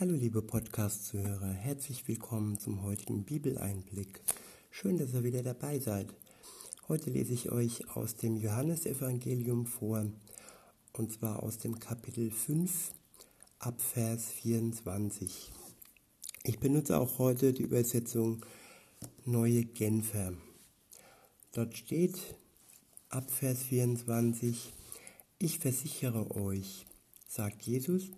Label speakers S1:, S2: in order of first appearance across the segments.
S1: Hallo liebe Podcast-Zuhörer, herzlich willkommen zum heutigen Bibeleinblick. Schön, dass ihr wieder dabei seid. Heute lese ich euch aus dem Johannesevangelium vor, und zwar aus dem Kapitel 5 ab Vers 24. Ich benutze auch heute die Übersetzung Neue Genfer. Dort steht ab Vers 24, ich versichere euch, sagt Jesus,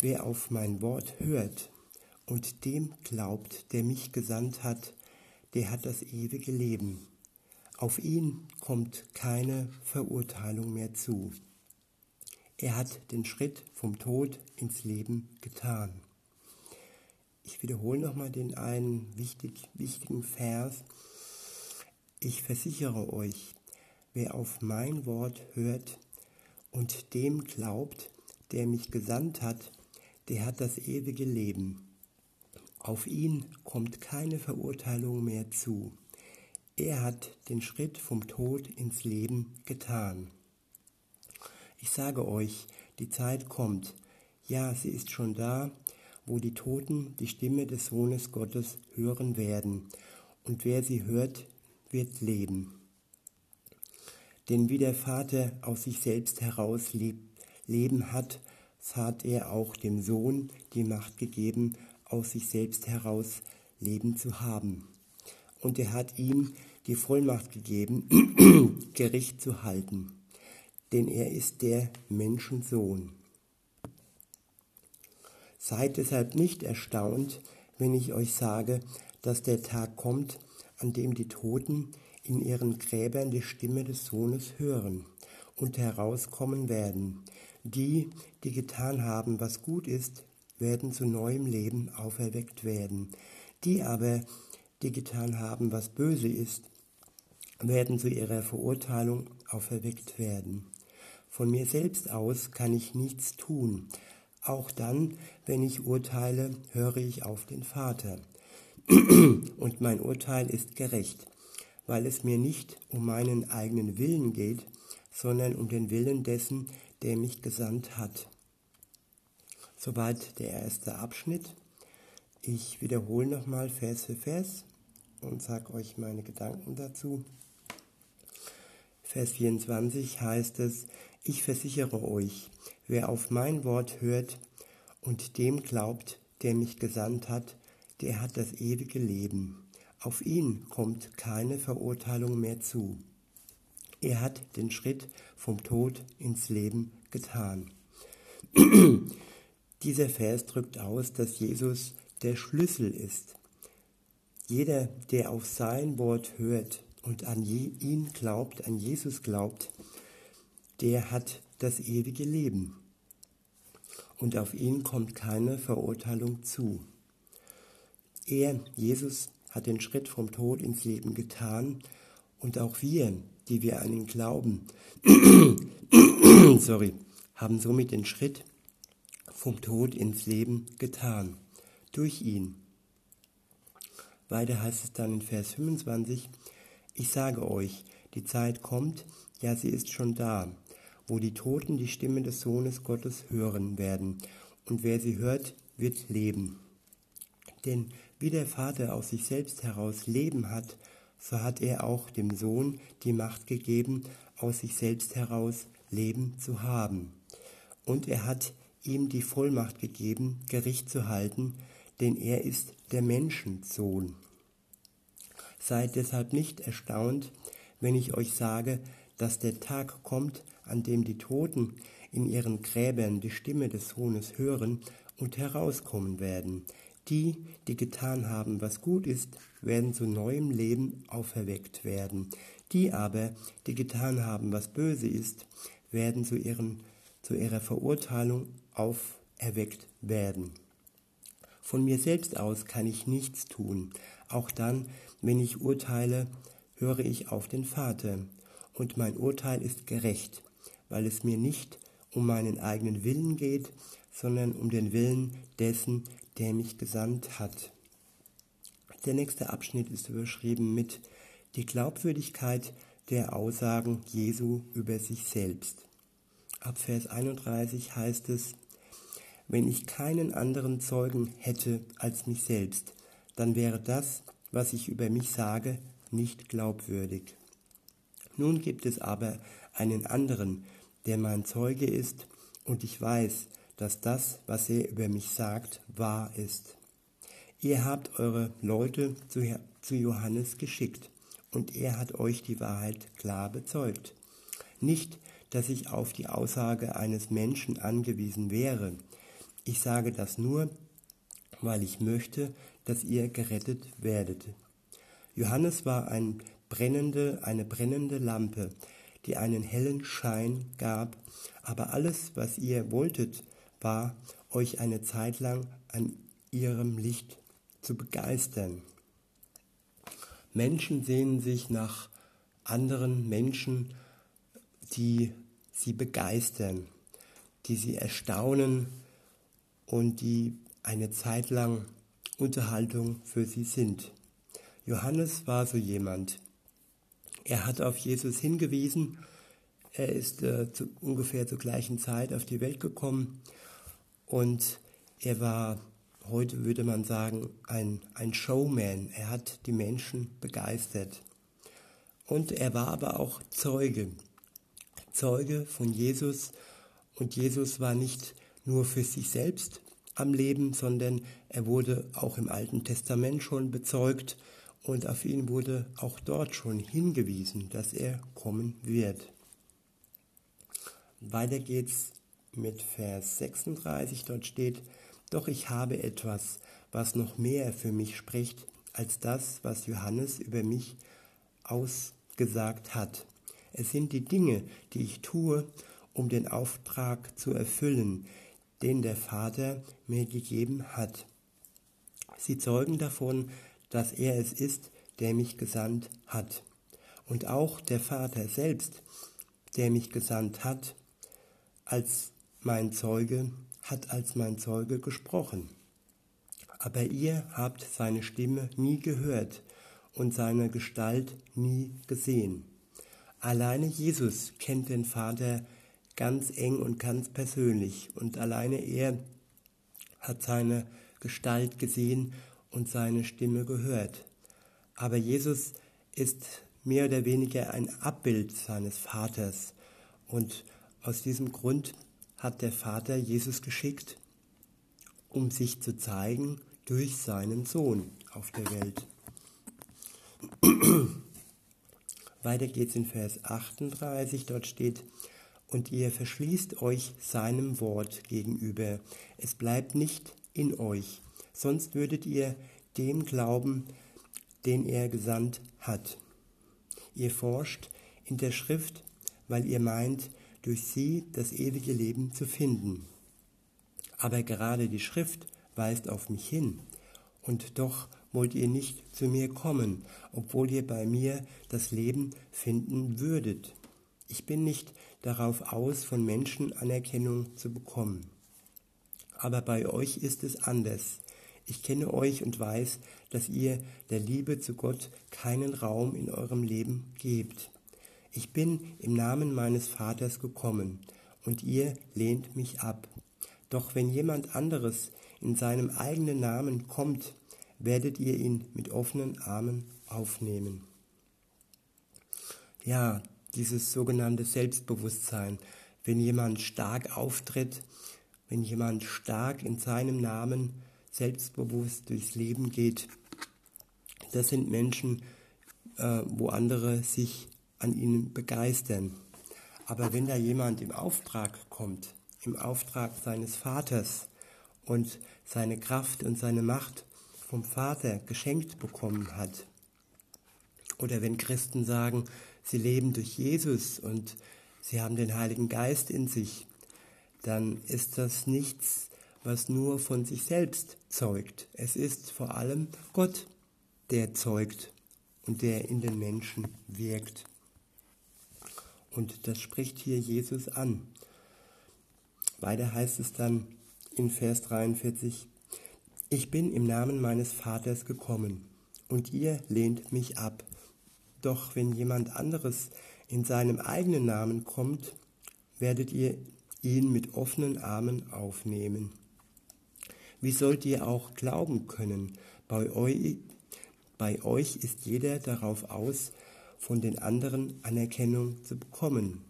S1: Wer auf mein Wort hört und dem glaubt, der mich gesandt hat, der hat das ewige Leben. Auf ihn kommt keine Verurteilung mehr zu. Er hat den Schritt vom Tod ins Leben getan. Ich wiederhole nochmal den einen wichtig, wichtigen Vers. Ich versichere euch, wer auf mein Wort hört und dem glaubt, der mich gesandt hat, der hat das ewige Leben. Auf ihn kommt keine Verurteilung mehr zu. Er hat den Schritt vom Tod ins Leben getan. Ich sage euch, die Zeit kommt, ja, sie ist schon da, wo die Toten die Stimme des Sohnes Gottes hören werden, und wer sie hört, wird leben. Denn wie der Vater aus sich selbst heraus Leben hat, hat er auch dem Sohn die Macht gegeben, aus sich selbst heraus Leben zu haben. Und er hat ihm die Vollmacht gegeben, Gericht zu halten, denn er ist der Menschensohn. Seid deshalb nicht erstaunt, wenn ich euch sage, dass der Tag kommt, an dem die Toten in ihren Gräbern die Stimme des Sohnes hören und herauskommen werden. Die, die getan haben, was gut ist, werden zu neuem Leben auferweckt werden. Die aber, die getan haben, was böse ist, werden zu ihrer Verurteilung auferweckt werden. Von mir selbst aus kann ich nichts tun. Auch dann, wenn ich urteile, höre ich auf den Vater. Und mein Urteil ist gerecht, weil es mir nicht um meinen eigenen Willen geht, sondern um den Willen dessen, der mich gesandt hat. Soweit der erste Abschnitt. Ich wiederhole nochmal Vers für Vers und sage euch meine Gedanken dazu. Vers 24 heißt es, ich versichere euch, wer auf mein Wort hört und dem glaubt, der mich gesandt hat, der hat das ewige Leben. Auf ihn kommt keine Verurteilung mehr zu. Er hat den Schritt vom Tod ins Leben getan. Dieser Vers drückt aus, dass Jesus der Schlüssel ist. Jeder, der auf sein Wort hört und an ihn glaubt, an Jesus glaubt, der hat das ewige Leben. Und auf ihn kommt keine Verurteilung zu. Er, Jesus, hat den Schritt vom Tod ins Leben getan und auch wir, die wir an ihn glauben, sorry, haben somit den Schritt vom Tod ins Leben getan. Durch ihn. Weiter heißt es dann in Vers 25, ich sage euch, die Zeit kommt, ja sie ist schon da, wo die Toten die Stimme des Sohnes Gottes hören werden, und wer sie hört, wird leben. Denn wie der Vater aus sich selbst heraus Leben hat, so hat er auch dem Sohn die Macht gegeben, aus sich selbst heraus Leben zu haben. Und er hat ihm die Vollmacht gegeben, Gericht zu halten, denn er ist der Menschensohn. Seid deshalb nicht erstaunt, wenn ich euch sage, dass der Tag kommt, an dem die Toten in ihren Gräbern die Stimme des Sohnes hören und herauskommen werden. Die, die getan haben, was gut ist, werden zu neuem Leben auferweckt werden. Die aber, die getan haben, was böse ist, werden zu, ihren, zu ihrer Verurteilung auferweckt werden. Von mir selbst aus kann ich nichts tun. Auch dann, wenn ich urteile, höre ich auf den Vater. Und mein Urteil ist gerecht, weil es mir nicht um meinen eigenen Willen geht, sondern um den Willen dessen, der mich gesandt hat. Der nächste Abschnitt ist überschrieben mit die Glaubwürdigkeit der Aussagen Jesu über sich selbst. Ab Vers 31 heißt es, wenn ich keinen anderen Zeugen hätte als mich selbst, dann wäre das, was ich über mich sage, nicht glaubwürdig. Nun gibt es aber einen anderen, der mein Zeuge ist, und ich weiß, dass das, was er über mich sagt, wahr ist. Ihr habt eure Leute zu Johannes geschickt, und er hat euch die Wahrheit klar bezeugt. Nicht, dass ich auf die Aussage eines Menschen angewiesen wäre. Ich sage das nur, weil ich möchte, dass ihr gerettet werdet. Johannes war ein brennende, eine brennende Lampe, die einen hellen Schein gab, aber alles, was ihr wolltet, war, euch eine Zeit lang an ihrem Licht zu begeistern. Menschen sehnen sich nach anderen Menschen, die sie begeistern, die sie erstaunen und die eine Zeit lang Unterhaltung für sie sind. Johannes war so jemand. Er hat auf Jesus hingewiesen. Er ist äh, zu, ungefähr zur gleichen Zeit auf die Welt gekommen und er war, heute würde man sagen, ein, ein Showman. Er hat die Menschen begeistert. Und er war aber auch Zeuge. Zeuge von Jesus. Und Jesus war nicht nur für sich selbst am Leben, sondern er wurde auch im Alten Testament schon bezeugt und auf ihn wurde auch dort schon hingewiesen, dass er kommen wird. Weiter geht's mit Vers 36, dort steht, doch ich habe etwas, was noch mehr für mich spricht, als das, was Johannes über mich ausgesagt hat. Es sind die Dinge, die ich tue, um den Auftrag zu erfüllen, den der Vater mir gegeben hat. Sie zeugen davon, dass er es ist, der mich gesandt hat. Und auch der Vater selbst, der mich gesandt hat, als mein Zeuge, hat als mein Zeuge gesprochen. Aber ihr habt seine Stimme nie gehört und seine Gestalt nie gesehen. Alleine Jesus kennt den Vater ganz eng und ganz persönlich und alleine er hat seine Gestalt gesehen und seine Stimme gehört. Aber Jesus ist mehr oder weniger ein Abbild seines Vaters und aus diesem Grund hat der Vater Jesus geschickt, um sich zu zeigen durch seinen Sohn auf der Welt. Weiter geht's in Vers 38, dort steht, und ihr verschließt euch seinem Wort gegenüber. Es bleibt nicht in euch, sonst würdet ihr dem glauben, den er gesandt hat. Ihr forscht in der Schrift, weil ihr meint, durch sie das ewige Leben zu finden. Aber gerade die Schrift weist auf mich hin, und doch wollt ihr nicht zu mir kommen, obwohl ihr bei mir das Leben finden würdet. Ich bin nicht darauf aus, von Menschen Anerkennung zu bekommen. Aber bei euch ist es anders. Ich kenne euch und weiß, dass ihr der Liebe zu Gott keinen Raum in eurem Leben gebt. Ich bin im Namen meines Vaters gekommen, und ihr lehnt mich ab. Doch wenn jemand anderes in seinem eigenen Namen kommt, werdet ihr ihn mit offenen Armen aufnehmen. Ja, dieses sogenannte Selbstbewusstsein, wenn jemand stark auftritt, wenn jemand stark in seinem Namen selbstbewusst durchs Leben geht, das sind Menschen, äh, wo andere sich an ihnen begeistern. Aber wenn da jemand im Auftrag kommt, im Auftrag seines Vaters und seine Kraft und seine Macht vom Vater geschenkt bekommen hat, oder wenn Christen sagen, sie leben durch Jesus und sie haben den Heiligen Geist in sich, dann ist das nichts, was nur von sich selbst zeugt. Es ist vor allem Gott, der zeugt und der in den Menschen wirkt. Und das spricht hier Jesus an. Weiter heißt es dann in Vers 43, ich bin im Namen meines Vaters gekommen, und ihr lehnt mich ab. Doch wenn jemand anderes in seinem eigenen Namen kommt, werdet ihr ihn mit offenen Armen aufnehmen. wie sollt ihr auch glauben können? Bei euch, bei euch ist jeder darauf aus, von den anderen Anerkennung zu bekommen.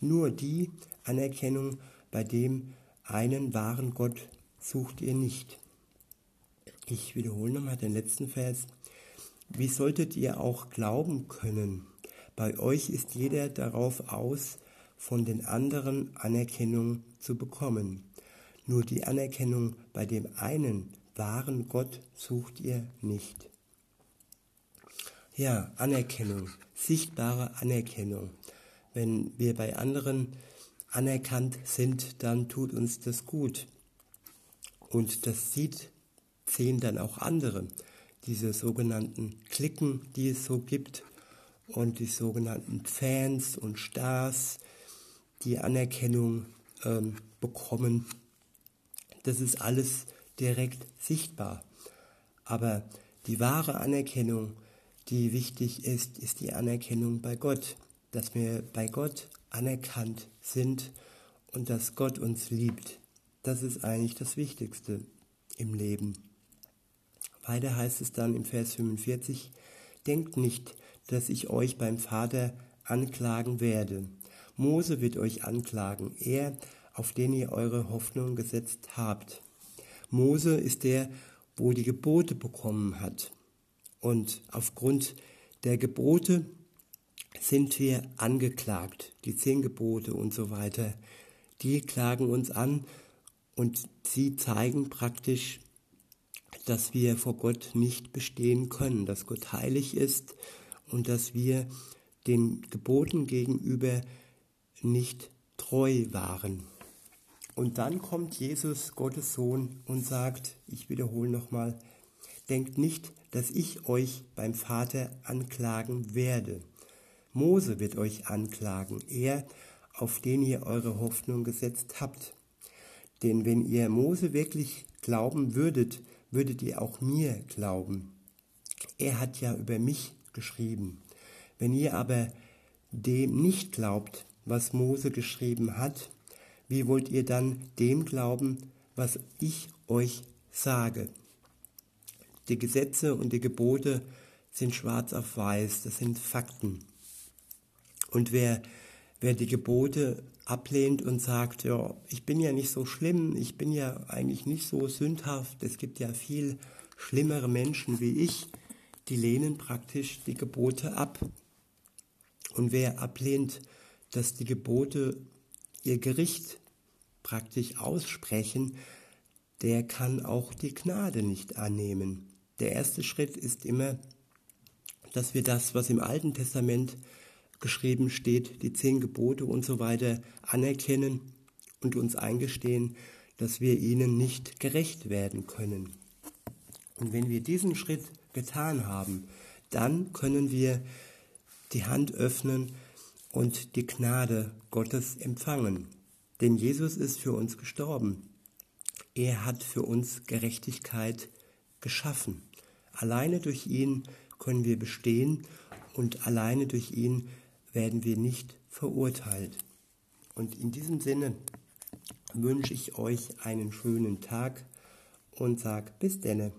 S1: Nur die Anerkennung bei dem einen wahren Gott sucht ihr nicht. Ich wiederhole nochmal den letzten Vers. Wie solltet ihr auch glauben können? Bei euch ist jeder darauf aus, von den anderen Anerkennung zu bekommen. Nur die Anerkennung bei dem einen wahren Gott sucht ihr nicht. Ja, Anerkennung, sichtbare Anerkennung. Wenn wir bei anderen anerkannt sind, dann tut uns das gut. Und das sieht, sehen dann auch andere, diese sogenannten Klicken, die es so gibt und die sogenannten Fans und Stars, die Anerkennung ähm, bekommen. Das ist alles direkt sichtbar. Aber die wahre Anerkennung, die wichtig ist, ist die Anerkennung bei Gott, dass wir bei Gott anerkannt sind und dass Gott uns liebt. Das ist eigentlich das Wichtigste im Leben. Weiter heißt es dann im Vers 45, denkt nicht, dass ich euch beim Vater anklagen werde. Mose wird euch anklagen, er, auf den ihr eure Hoffnung gesetzt habt. Mose ist der, wo die Gebote bekommen hat. Und aufgrund der Gebote sind wir angeklagt. Die zehn Gebote und so weiter, die klagen uns an und sie zeigen praktisch, dass wir vor Gott nicht bestehen können, dass Gott heilig ist und dass wir den Geboten gegenüber nicht treu waren. Und dann kommt Jesus, Gottes Sohn, und sagt, ich wiederhole nochmal, denkt nicht, dass ich euch beim Vater anklagen werde. Mose wird euch anklagen, er, auf den ihr eure Hoffnung gesetzt habt. Denn wenn ihr Mose wirklich glauben würdet, würdet ihr auch mir glauben. Er hat ja über mich geschrieben. Wenn ihr aber dem nicht glaubt, was Mose geschrieben hat, wie wollt ihr dann dem glauben, was ich euch sage? Die Gesetze und die Gebote sind schwarz auf weiß, das sind Fakten. Und wer, wer die Gebote ablehnt und sagt, ja, ich bin ja nicht so schlimm, ich bin ja eigentlich nicht so sündhaft, es gibt ja viel schlimmere Menschen wie ich, die lehnen praktisch die Gebote ab. Und wer ablehnt, dass die Gebote ihr Gericht praktisch aussprechen, der kann auch die Gnade nicht annehmen. Der erste Schritt ist immer, dass wir das, was im Alten Testament geschrieben steht, die zehn Gebote und so weiter, anerkennen und uns eingestehen, dass wir ihnen nicht gerecht werden können. Und wenn wir diesen Schritt getan haben, dann können wir die Hand öffnen und die Gnade Gottes empfangen. Denn Jesus ist für uns gestorben. Er hat für uns Gerechtigkeit geschaffen. Alleine durch ihn können wir bestehen und alleine durch ihn werden wir nicht verurteilt. Und in diesem Sinne wünsche ich euch einen schönen Tag und sag bis denne.